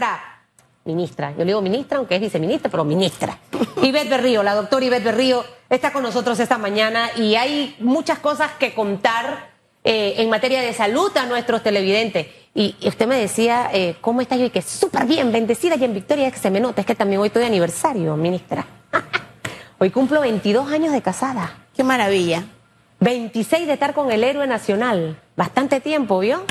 ministra. Ministra, yo le digo ministra, aunque es viceministra, pero ministra. Ivette Berrío, la doctora Ivette Berrío, está con nosotros esta mañana y hay muchas cosas que contar eh, en materia de salud a nuestros televidentes. Y, usted me decía, eh, ¿cómo estás? Yo y que súper bien, bendecida y en victoria, es que se me nota, es que también hoy estoy de aniversario, ministra. hoy cumplo 22 años de casada. Qué maravilla. 26 de estar con el héroe nacional. Bastante tiempo, ¿vio?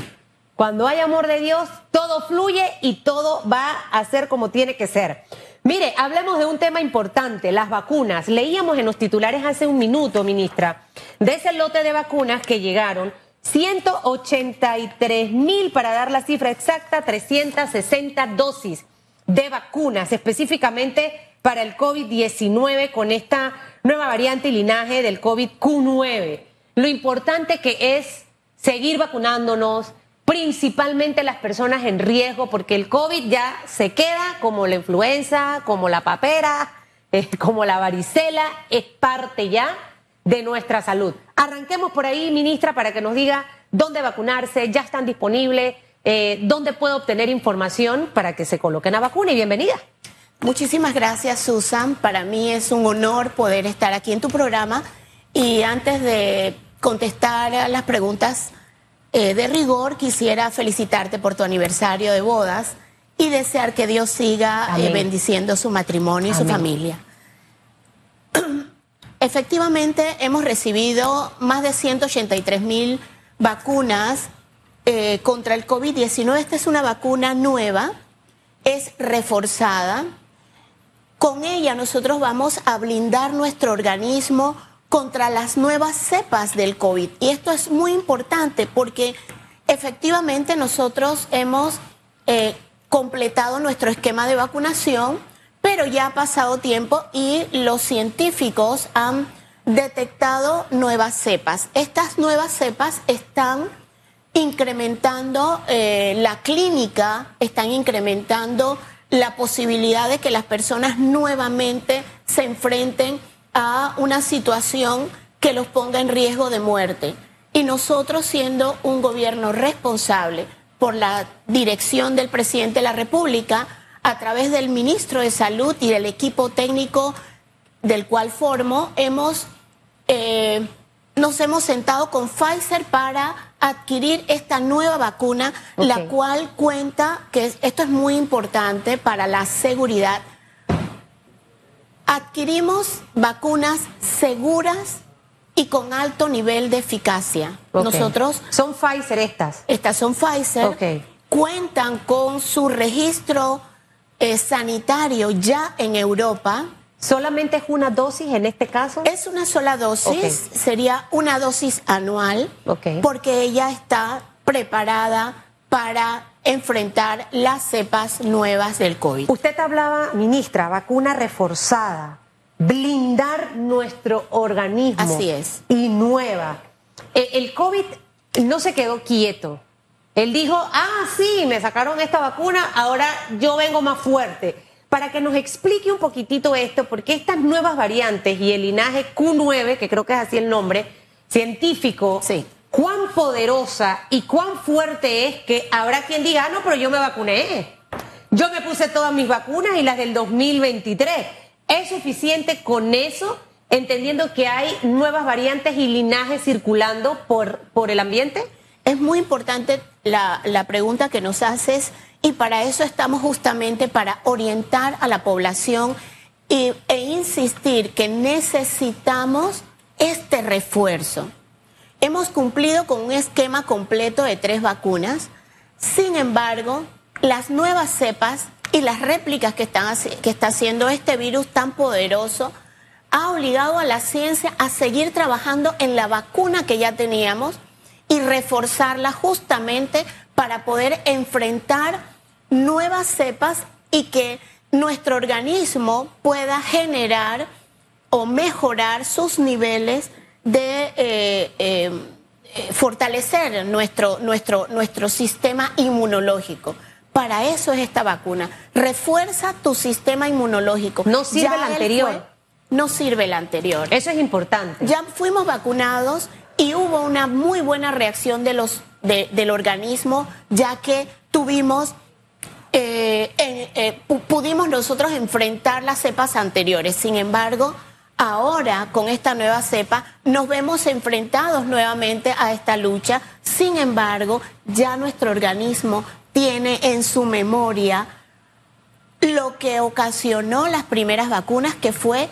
Cuando hay amor de Dios, todo fluye y todo va a ser como tiene que ser. Mire, hablemos de un tema importante, las vacunas. Leíamos en los titulares hace un minuto, ministra, de ese lote de vacunas que llegaron, 183 mil, para dar la cifra exacta, 360 dosis de vacunas, específicamente para el COVID-19 con esta nueva variante y linaje del COVID-Q9. Lo importante que es seguir vacunándonos, principalmente las personas en riesgo, porque el COVID ya se queda como la influenza, como la papera, eh, como la varicela, es parte ya de nuestra salud. Arranquemos por ahí, ministra, para que nos diga dónde vacunarse, ya están disponibles, eh, dónde puedo obtener información para que se coloquen a vacuna y bienvenida. Muchísimas gracias, Susan. Para mí es un honor poder estar aquí en tu programa. Y antes de contestar a las preguntas eh, de rigor, quisiera felicitarte por tu aniversario de bodas y desear que Dios siga eh, bendiciendo su matrimonio y su familia. Efectivamente, hemos recibido más de 183 mil vacunas eh, contra el COVID-19. Esta es una vacuna nueva, es reforzada con ella nosotros vamos a blindar nuestro organismo contra las nuevas cepas del COVID. Y esto es muy importante porque efectivamente nosotros hemos eh, completado nuestro esquema de vacunación, pero ya ha pasado tiempo y los científicos han detectado nuevas cepas. Estas nuevas cepas están incrementando eh, la clínica, están incrementando la posibilidad de que las personas nuevamente se enfrenten a una situación que los ponga en riesgo de muerte. Y nosotros siendo un gobierno responsable por la dirección del presidente de la República, a través del ministro de Salud y del equipo técnico del cual formo, hemos, eh, nos hemos sentado con Pfizer para adquirir esta nueva vacuna, la cual cuenta, que esto es muy importante para la seguridad. Adquirimos vacunas seguras y con alto nivel de eficacia. Nosotros. Son Pfizer estas. Estas son Pfizer. Cuentan con su registro eh, sanitario ya en Europa ¿Solamente es una dosis en este caso? Es una sola dosis, sería una dosis anual, porque ella está preparada para enfrentar las cepas nuevas del COVID. Usted hablaba, ministra, vacuna reforzada, blindar nuestro organismo. Así es. Y nueva. E, el COVID no se quedó quieto. Él dijo, ah, sí, me sacaron esta vacuna, ahora yo vengo más fuerte para que nos explique un poquitito esto, porque estas nuevas variantes y el linaje Q9, que creo que es así el nombre, científico, sí. Cuán poderosa y cuán fuerte es que habrá quien diga, ah, no, pero yo me vacuné. Yo me puse todas mis vacunas y las del 2023. ¿Es suficiente con eso, entendiendo que hay nuevas variantes y linajes circulando por, por el ambiente? Es muy importante la, la pregunta que nos haces y para eso estamos justamente para orientar a la población e insistir que necesitamos este refuerzo. Hemos cumplido con un esquema completo de tres vacunas, sin embargo, las nuevas cepas y las réplicas que, que está haciendo este virus tan poderoso ha obligado a la ciencia a seguir trabajando en la vacuna que ya teníamos y reforzarla justamente para poder enfrentar nuevas cepas y que nuestro organismo pueda generar o mejorar sus niveles de eh, eh, fortalecer nuestro, nuestro, nuestro sistema inmunológico. Para eso es esta vacuna. Refuerza tu sistema inmunológico. No sirve el anterior. no sirve el anterior. Eso es importante. Ya fuimos vacunados y hubo una muy buena reacción de los, del organismo, ya que tuvimos eh, eh, pudimos nosotros enfrentar las cepas anteriores. Sin embargo, ahora con esta nueva cepa nos vemos enfrentados nuevamente a esta lucha. Sin embargo, ya nuestro organismo tiene en su memoria lo que ocasionó las primeras vacunas, que fue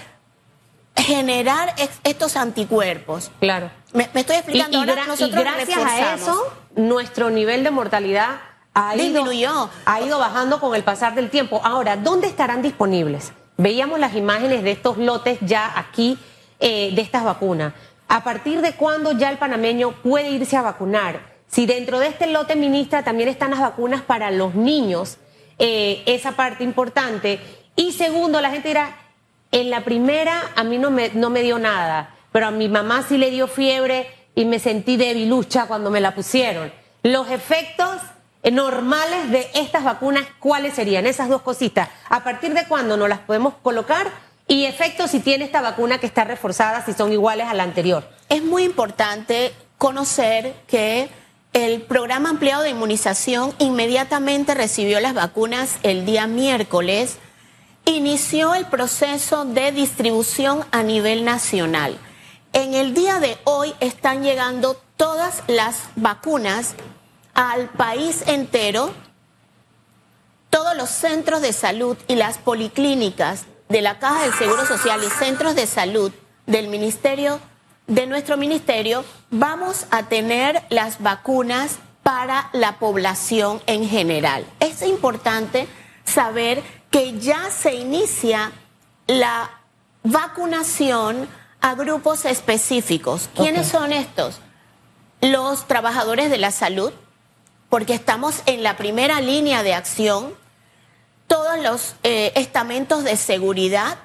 generar estos anticuerpos. Claro. Me, estoy explicando. Y, gracias a eso, nuestro nivel de mortalidad ha ido, ha ido bajando con el pasar del tiempo. Ahora, ¿dónde estarán disponibles? Veíamos las imágenes de estos lotes ya aquí eh, de estas vacunas. ¿A partir de cuándo ya el panameño puede irse a vacunar? Si dentro de este lote, ministra, también están las vacunas para los niños, eh, esa parte importante. Y segundo, la gente dirá, en la primera a mí no me, no me dio nada, pero a mi mamá sí le dio fiebre y me sentí debilucha cuando me la pusieron. Los efectos normales de estas vacunas, ¿cuáles serían? Esas dos cositas. ¿A partir de cuándo nos las podemos colocar? Y efectos si tiene esta vacuna que está reforzada, si son iguales a la anterior. Es muy importante conocer que el programa ampliado de inmunización inmediatamente recibió las vacunas el día miércoles, inició el proceso de distribución a nivel nacional. En el día de hoy están llegando todas las vacunas al país entero, todos los centros de salud y las policlínicas de la Caja del Seguro Social y centros de salud del Ministerio, de nuestro ministerio, vamos a tener las vacunas para la población en general. Es importante saber que ya se inicia la vacunación a grupos específicos. ¿Quiénes son estos? Los trabajadores de la salud, porque estamos en la primera línea de acción, todos los eh, estamentos de seguridad.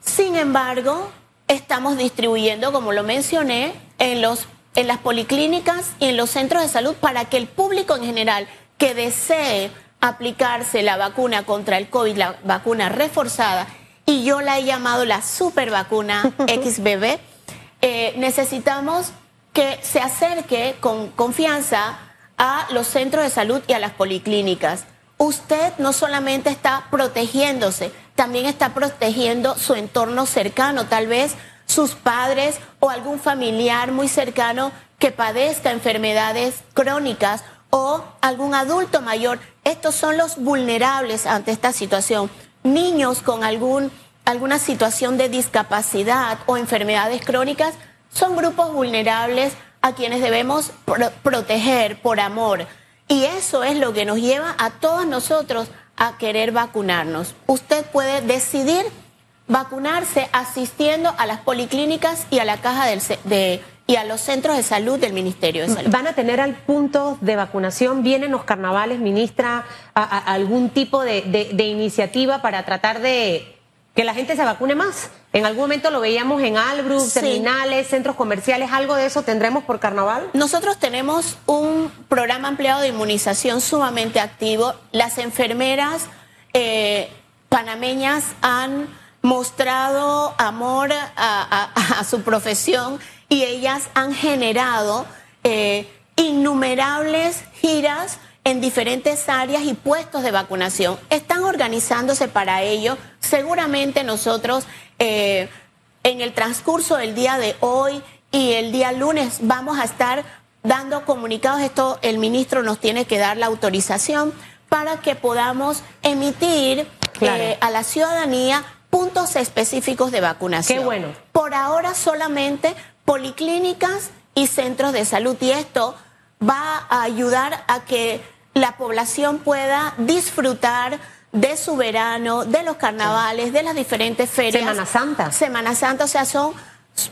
Sin embargo, estamos distribuyendo, como lo mencioné, en, los, en las policlínicas y en los centros de salud para que el público en general que desee aplicarse la vacuna contra el COVID, la vacuna reforzada, y yo la he llamado la super vacuna XBB, eh, necesitamos que se acerque con confianza a los centros de salud y a las policlínicas. Usted no solamente está protegiéndose, también está protegiendo su entorno cercano, tal vez sus padres o algún familiar muy cercano que padezca enfermedades crónicas o algún adulto mayor. Estos son los vulnerables ante esta situación. Niños con algún, alguna situación de discapacidad o enfermedades crónicas son grupos vulnerables a quienes debemos proteger por amor. Y eso es lo que nos lleva a todos nosotros a querer vacunarnos. Usted puede decidir vacunarse asistiendo a las policlínicas y a la caja del, de, y a los centros de salud del Ministerio de Salud. ¿Van a tener al punto de vacunación? ¿Vienen los carnavales, ministra, algún tipo de iniciativa para tratar de que la gente se vacune más. En algún momento lo veíamos en Albrook, terminales, centros comerciales, algo de eso tendremos por carnaval. Nosotros tenemos un programa ampliado de inmunización sumamente activo. Las enfermeras eh, panameñas han mostrado amor a, su profesión y ellas han generado eh, innumerables giras en diferentes áreas y puestos de vacunación. Están organizándose para ello. Seguramente nosotros eh, en el transcurso del día de hoy y el día lunes vamos a estar dando comunicados. Esto el ministro nos tiene que dar la autorización para que podamos emitir eh, a la ciudadanía puntos específicos de vacunación. Qué bueno. Por ahora solamente policlínicas y centros de salud y esto va a ayudar a que la población pueda disfrutar de su verano, de los carnavales, de las diferentes ferias. Semana Santa. Semana Santa, o sea, son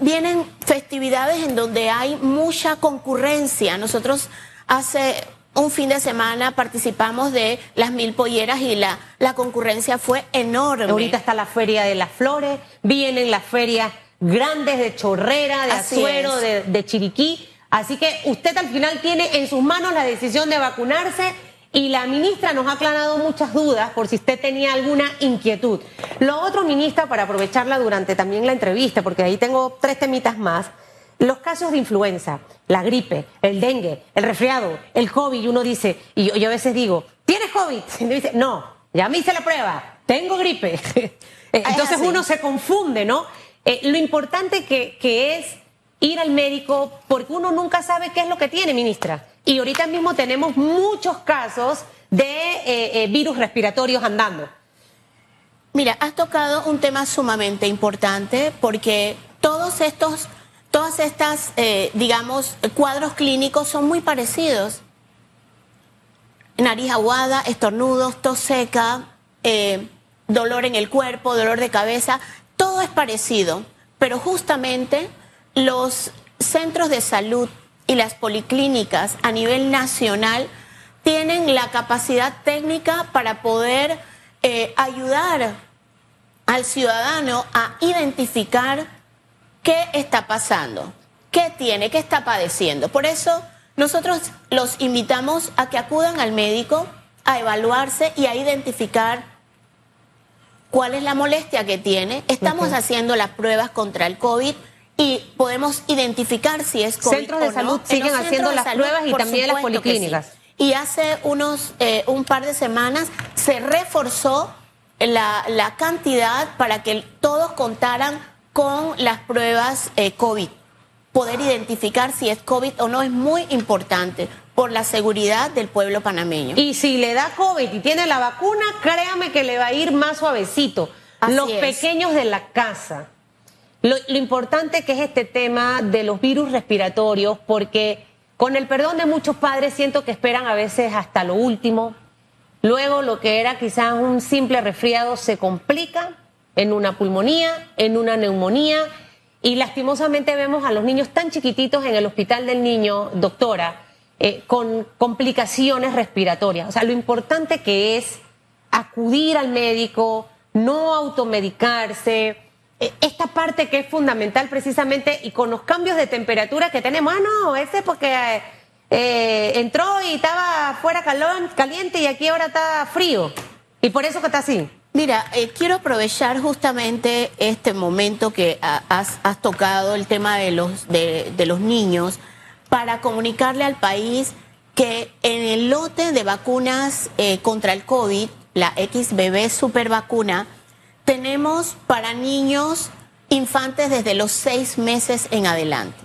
vienen festividades en donde hay mucha concurrencia. Nosotros hace un fin de semana participamos de las mil polleras y la, la concurrencia fue enorme. Ahorita está la Feria de las Flores, vienen las ferias grandes de Chorrera, de Azuero, de, de Chiriquí Así que usted al final tiene en sus manos la decisión de vacunarse y la ministra nos ha aclarado muchas dudas por si usted tenía alguna inquietud. Lo otro, ministra, para aprovecharla durante también la entrevista, porque ahí tengo tres temitas más. Los casos de influenza, la gripe, el dengue, el resfriado, el COVID, y uno dice, y yo, a veces digo, ¿tienes COVID? Y me dice, no, ya me hice la prueba, tengo gripe. Entonces uno se confunde, ¿no? Eh, lo importante que, que es ir al médico porque uno nunca sabe qué es lo que tiene, ministra. Y ahorita mismo tenemos muchos casos de virus respiratorios andando. Mira, has tocado un tema sumamente importante porque todos estos, todas estas, eh, digamos, cuadros clínicos son muy parecidos. Nariz aguada, estornudos, tos seca, eh, dolor en el cuerpo, dolor de cabeza, todo es parecido, pero justamente los centros de salud y las policlínicas a nivel nacional tienen la capacidad técnica para poder eh, ayudar al ciudadano a identificar qué está pasando, qué tiene, qué está padeciendo. Por eso nosotros los invitamos a que acudan al médico a evaluarse y a identificar cuál es la molestia que tiene. Estamos haciendo las pruebas contra el COVID y podemos identificar si es COVID Centros de salud siguen haciendo las pruebas y también las policlínicas. Y hace unos eh, un par de semanas se reforzó la, la, cantidad para que todos contaran con las pruebas eh, COVID. Poder identificar si es COVID o no es muy importante por la seguridad del pueblo panameño. Y si le da COVID y tiene la vacuna, créame que le va a ir más suavecito. Los pequeños de la casa. Lo, importante que es este tema de los virus respiratorios, porque con el perdón de muchos padres, siento que esperan a veces hasta lo último. Luego lo que era quizás un simple resfriado se complica en una pulmonía, en una neumonía. Y lastimosamente vemos a los niños tan chiquititos en el hospital del niño, doctora, eh, con complicaciones respiratorias. O sea, lo importante que es acudir al médico, no automedicarse, esta parte que es fundamental precisamente y con los cambios de temperatura que tenemos, ah, no, ese porque eh, entró y estaba fuera caliente y aquí ahora está frío. Y por eso que está así. Mira, eh, quiero aprovechar justamente este momento que has, tocado, el tema de los, de, los niños, para comunicarle al país que en el lote de vacunas contra el COVID, la XBB super vacuna, tenemos para niños infantes desde los seis meses en adelante.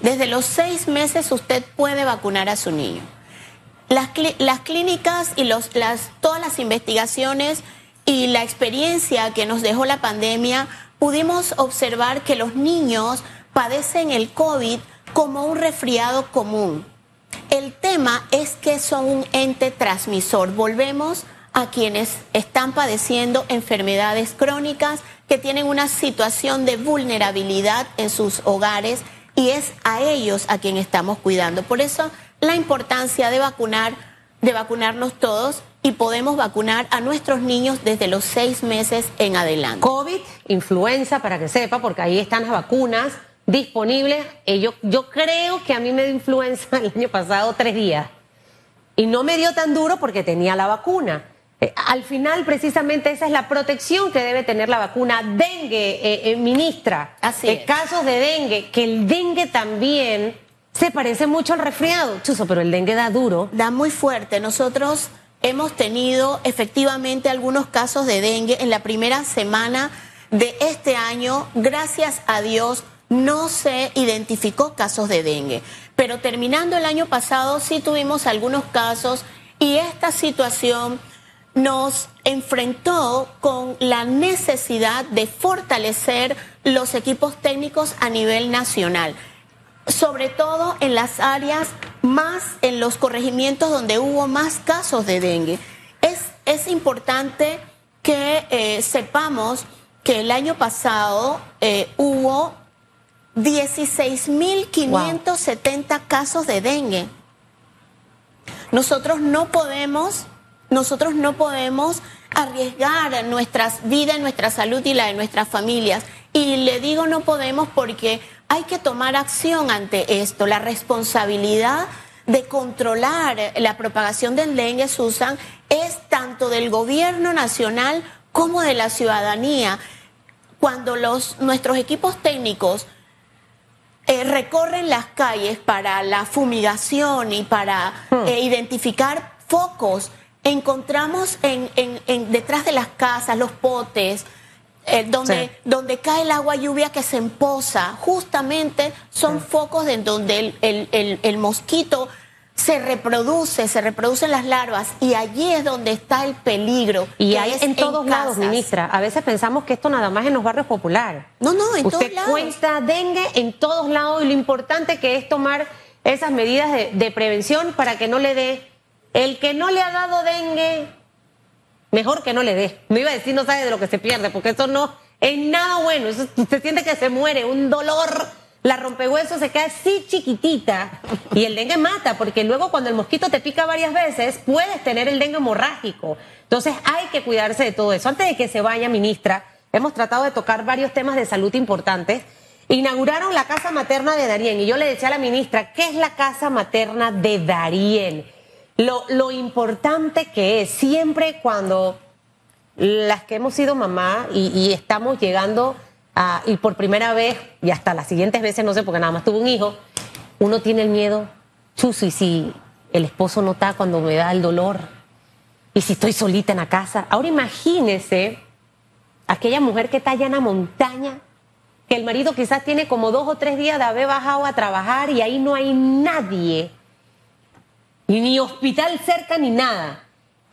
Desde los seis meses usted puede vacunar a su niño. Las, las clínicas y los, las, todas las investigaciones y la experiencia que nos dejó la pandemia, pudimos observar que los niños padecen el COVID como un resfriado común. El tema es que son un ente transmisor. Volvemos a quienes están padeciendo enfermedades crónicas, que tienen una situación de vulnerabilidad en sus hogares y es a ellos a quien estamos cuidando. Por eso la importancia de vacunar, de vacunarnos todos y podemos vacunar a nuestros niños desde los seis meses en adelante. COVID, influenza, para que sepa, porque ahí están las vacunas disponibles. Eh, yo, yo creo que a mí me dio influenza el año pasado tres días y no me dio tan duro porque tenía la vacuna. Eh, al final, precisamente, esa es la protección que debe tener la vacuna. Dengue, eh, eh, ministra. Así Casos de dengue, que el dengue también se parece mucho al resfriado. Chuso, pero el dengue da duro. Da muy fuerte. Nosotros hemos tenido efectivamente algunos casos de dengue en la primera semana de este año. Gracias a Dios no se identificó casos de dengue. Pero terminando el año pasado sí tuvimos algunos casos y esta situación nos enfrentó con la necesidad de fortalecer los equipos técnicos a nivel nacional, sobre todo en las áreas más, en los corregimientos donde hubo más casos de dengue. Es, es importante que eh, sepamos que el año pasado eh, hubo 16.570 casos de dengue. Nosotros no podemos nosotros no podemos arriesgar nuestras vidas, nuestra salud y la de nuestras familias. Y le digo no podemos porque hay que tomar acción ante esto. La responsabilidad de controlar la propagación del dengue, Susan, es tanto del gobierno nacional como de la ciudadanía. Cuando los, nuestros equipos técnicos eh, recorren las calles para la fumigación y para hmm. eh, identificar focos encontramos en, en, detrás de las casas los potes, eh, donde, donde cae el agua lluvia que se empoza, justamente son focos en donde el, el, el, mosquito se reproduce, se reproducen las larvas y allí es donde está el peligro. Y hay en todos lados, ministra. A veces pensamos que esto nada más en los barrios populares. No, no, en todos lados. cuenta dengue en todos lados y lo importante que es tomar esas medidas de, de prevención para que no le dé. El que no le ha dado dengue, mejor que no le dé. Me iba a decir, no sabe de lo que se pierde, porque eso no es nada bueno. Eso, usted siente que se muere, un dolor. La rompehuesos se queda así chiquitita y el dengue mata, porque luego cuando el mosquito te pica varias veces, puedes tener el dengue hemorrágico. Entonces hay que cuidarse de todo eso. Antes de que se vaya, ministra, hemos tratado de tocar varios temas de salud importantes. Inauguraron la casa materna de Darien y yo le decía a la ministra, ¿qué es la casa materna de Darien? Lo, lo importante que es siempre cuando las que hemos sido mamá y, estamos llegando a, y por primera vez, y hasta las siguientes veces, no sé, porque nada más tuve un hijo, uno tiene el miedo, chuzo, y si el esposo no está cuando me da el dolor, y si estoy solita en la casa. Ahora imagínese aquella mujer que está allá en la montaña, que el marido quizás tiene como dos o tres días de haber bajado a trabajar y ahí no hay nadie ni hospital cerca ni nada.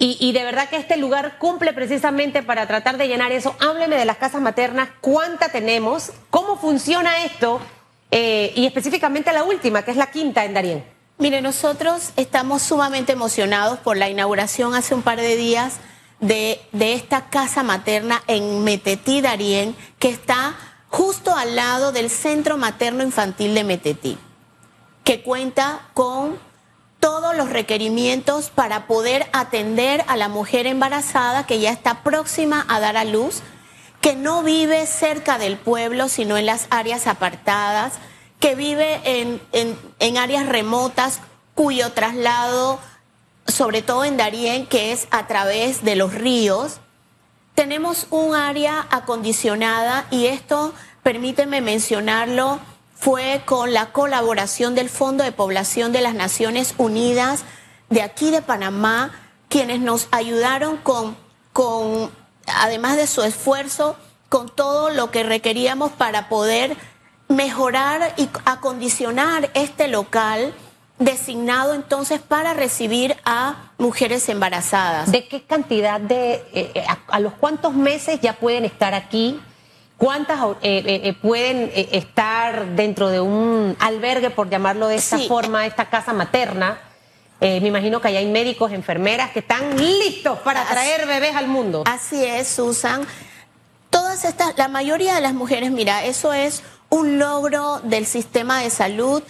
Y, de verdad que este lugar cumple precisamente para tratar de llenar eso. Hábleme de las casas maternas, cuánta tenemos, cómo funciona esto eh, y específicamente la última, que es la quinta en Darien. Mire, nosotros estamos sumamente emocionados por la inauguración hace un par de días de, de esta casa materna en Metetí, Darien, que está justo al lado del Centro Materno Infantil de Metetí, que cuenta con todos los requerimientos para poder atender a la mujer embarazada que ya está próxima a dar a luz, que no vive cerca del pueblo, sino en las áreas apartadas, que vive en, en, áreas remotas cuyo traslado, sobre todo en Darién, que es a través de los ríos, tenemos un área acondicionada y esto, permíteme mencionarlo, fue con la colaboración del Fondo de Población de las Naciones Unidas de aquí de Panamá, quienes nos ayudaron con, con además de su esfuerzo, con todo lo que requeríamos para poder mejorar y acondicionar este local designado entonces para recibir a mujeres embarazadas. ¿De qué cantidad de, eh, eh, a, los cuántos meses ya pueden estar aquí? ¿Cuántas eh, eh, eh, pueden estar dentro de un albergue, por llamarlo de esta forma, esta casa materna? me imagino que allá hay médicos, enfermeras que están listos para traer bebés al mundo. Así es, Susan. Todas estas, la mayoría de las mujeres, mira, eso es un logro del sistema de salud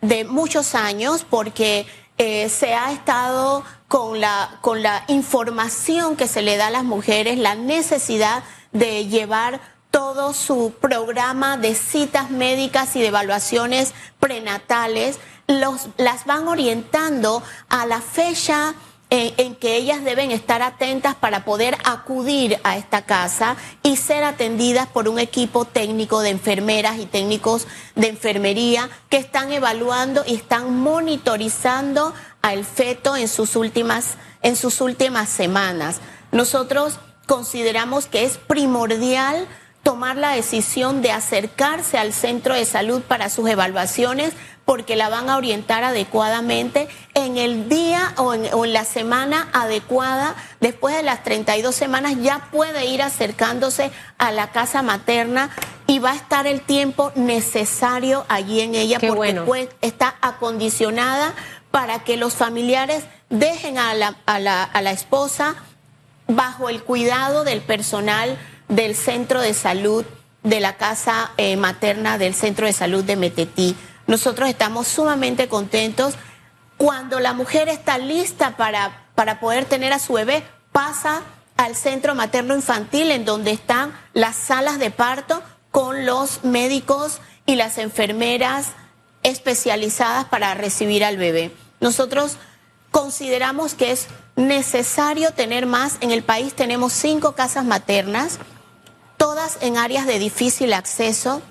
de muchos años porque se ha estado con la, con la información que se le da a las mujeres, la necesidad de llevar todo su programa de citas médicas y de evaluaciones prenatales, los, las van orientando a la fecha en, en, que ellas deben estar atentas para poder acudir a esta casa y ser atendidas por un equipo técnico de enfermeras y técnicos de enfermería que están evaluando y están monitorizando al feto en sus últimas, en sus últimas semanas. Nosotros consideramos que es primordial tomar la decisión de acercarse al centro de salud para sus evaluaciones porque la van a orientar adecuadamente en el día o en, la semana adecuada. Después de las 32 semanas ya puede ir acercándose a la casa materna y va a estar el tiempo necesario allí en ella porque pues, está acondicionada para que los familiares dejen a la, a la, a la esposa bajo el cuidado del personal del centro de salud de la casa eh, materna del centro de salud de Metetí. Nosotros estamos sumamente contentos. Cuando la mujer está lista para, para poder tener a su bebé, pasa al centro materno infantil en donde están las salas de parto con los médicos y las enfermeras especializadas para recibir al bebé. Nosotros consideramos que es necesario tener más. En el país tenemos cinco casas maternas todas en áreas de difícil acceso.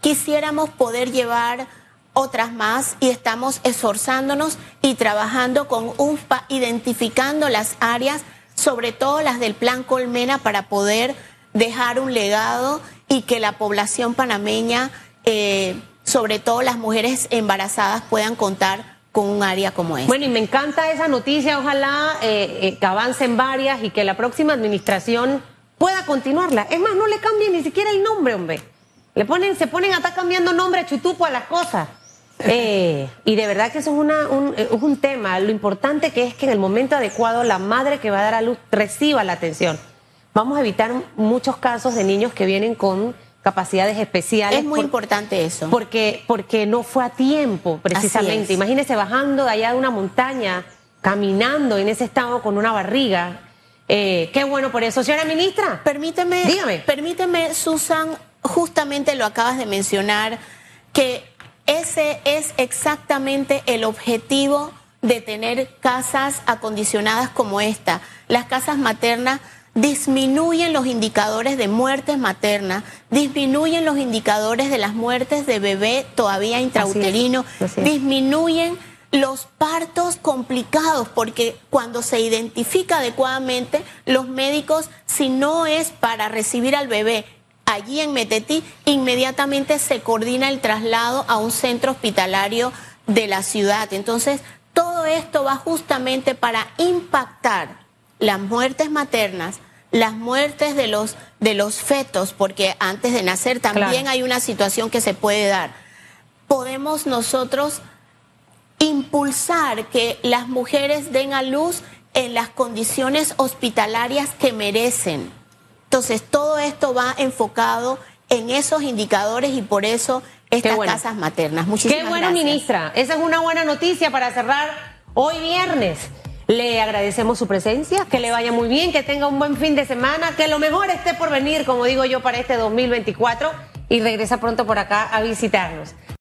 Quisiéramos poder llevar otras más y estamos esforzándonos y trabajando con UNFPA, identificando las áreas, sobre todo las del Plan Colmena, para poder dejar un legado y que la población panameña, eh, sobre todo las mujeres embarazadas, puedan contar con un área como esta. Bueno, y me encanta esa noticia, ojalá eh, eh, que avancen varias y que la próxima administración pueda continuarla. Es más, no le cambien ni siquiera el nombre, hombre. Le ponen, se ponen a estar cambiando nombre a chutupo a las cosas. Eh, y de verdad que eso es, una, un, es un tema. Lo importante que es que en el momento adecuado la madre que va a dar a luz reciba la atención. Vamos a evitar muchos casos de niños que vienen con capacidades especiales. Es muy importante eso. Porque, porque no fue a tiempo, precisamente. Imagínese bajando de allá de una montaña, caminando en ese estado con una barriga. Eh, qué bueno por eso. Señora ministra. Permíteme, dígame. Permíteme, Susan, justamente lo acabas de mencionar, que ese es exactamente el objetivo de tener casas acondicionadas como esta. Las casas maternas disminuyen los indicadores de muertes maternas, disminuyen los indicadores de las muertes de bebé todavía intrauterino, disminuyen los partos complicados, porque cuando se identifica adecuadamente, los médicos, si no es para recibir al bebé allí en Metetí, inmediatamente se coordina el traslado a un centro hospitalario de la ciudad. Entonces, todo esto va justamente para impactar las muertes maternas, las muertes de los, de los fetos, porque antes de nacer también hay una situación que se puede dar. Podemos nosotros impulsar que las mujeres den a luz en las condiciones hospitalarias que merecen entonces, todo esto va enfocado en esos indicadores y por eso estas casas maternas. Muchísimas Qué bueno, ministra. Esa es una buena noticia para cerrar hoy viernes. Le agradecemos su presencia, que le vaya muy bien, que tenga un buen fin de semana, que lo mejor esté por venir, como digo yo, para este 2024 y regresa pronto por acá a visitarnos.